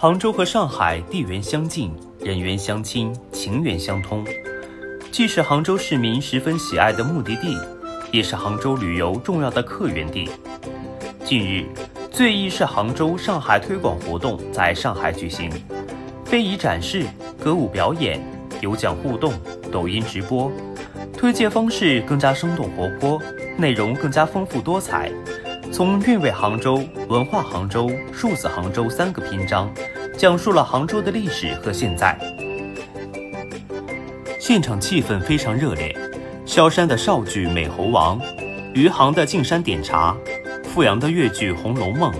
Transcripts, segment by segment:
杭州和上海地缘相近，人缘相亲，情缘相通，既是杭州市民十分喜爱的目的地，也是杭州旅游重要的客源地。近日，最艺是杭州上海推广活动在上海举行，非遗展示、歌舞表演、有奖互动、抖音直播，推介方式更加生动活泼，内容更加丰富多彩。从韵味杭州、文化杭州、数字杭州三个篇章，讲述了杭州的历史和现在。现场气氛非常热烈，萧山的少剧《美猴王》，余杭的进山点茶，富阳的越剧《红楼梦》，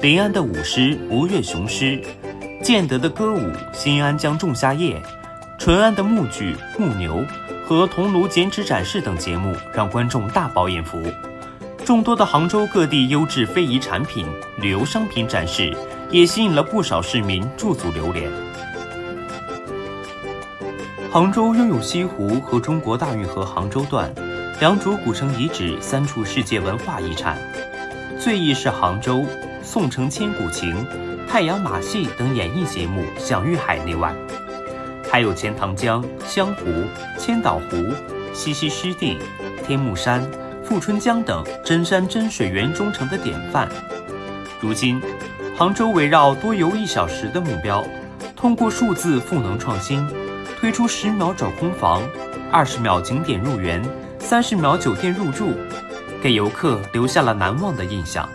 临安的舞狮《吴越雄狮》，建德的歌舞《新安江仲夏夜》，淳安的木剧《木牛》和桐庐剪纸展示等节目，让观众大饱眼福。众多的杭州各地优质非遗产品、旅游商品展示，也吸引了不少市民驻足流连。杭州拥有西湖和中国大运河杭州段两组古城遗址三处世界文化遗产，最忆是杭州、宋城千古情、太阳马戏等演艺节目享誉海内外，还有钱塘江、湘湖、千岛湖、西溪湿地、天目山。富春江等真山真水园中城的典范。如今，杭州围绕多游一小时的目标，通过数字赋能创新，推出十秒找空房、二十秒景点入园、三十秒酒店入住，给游客留下了难忘的印象。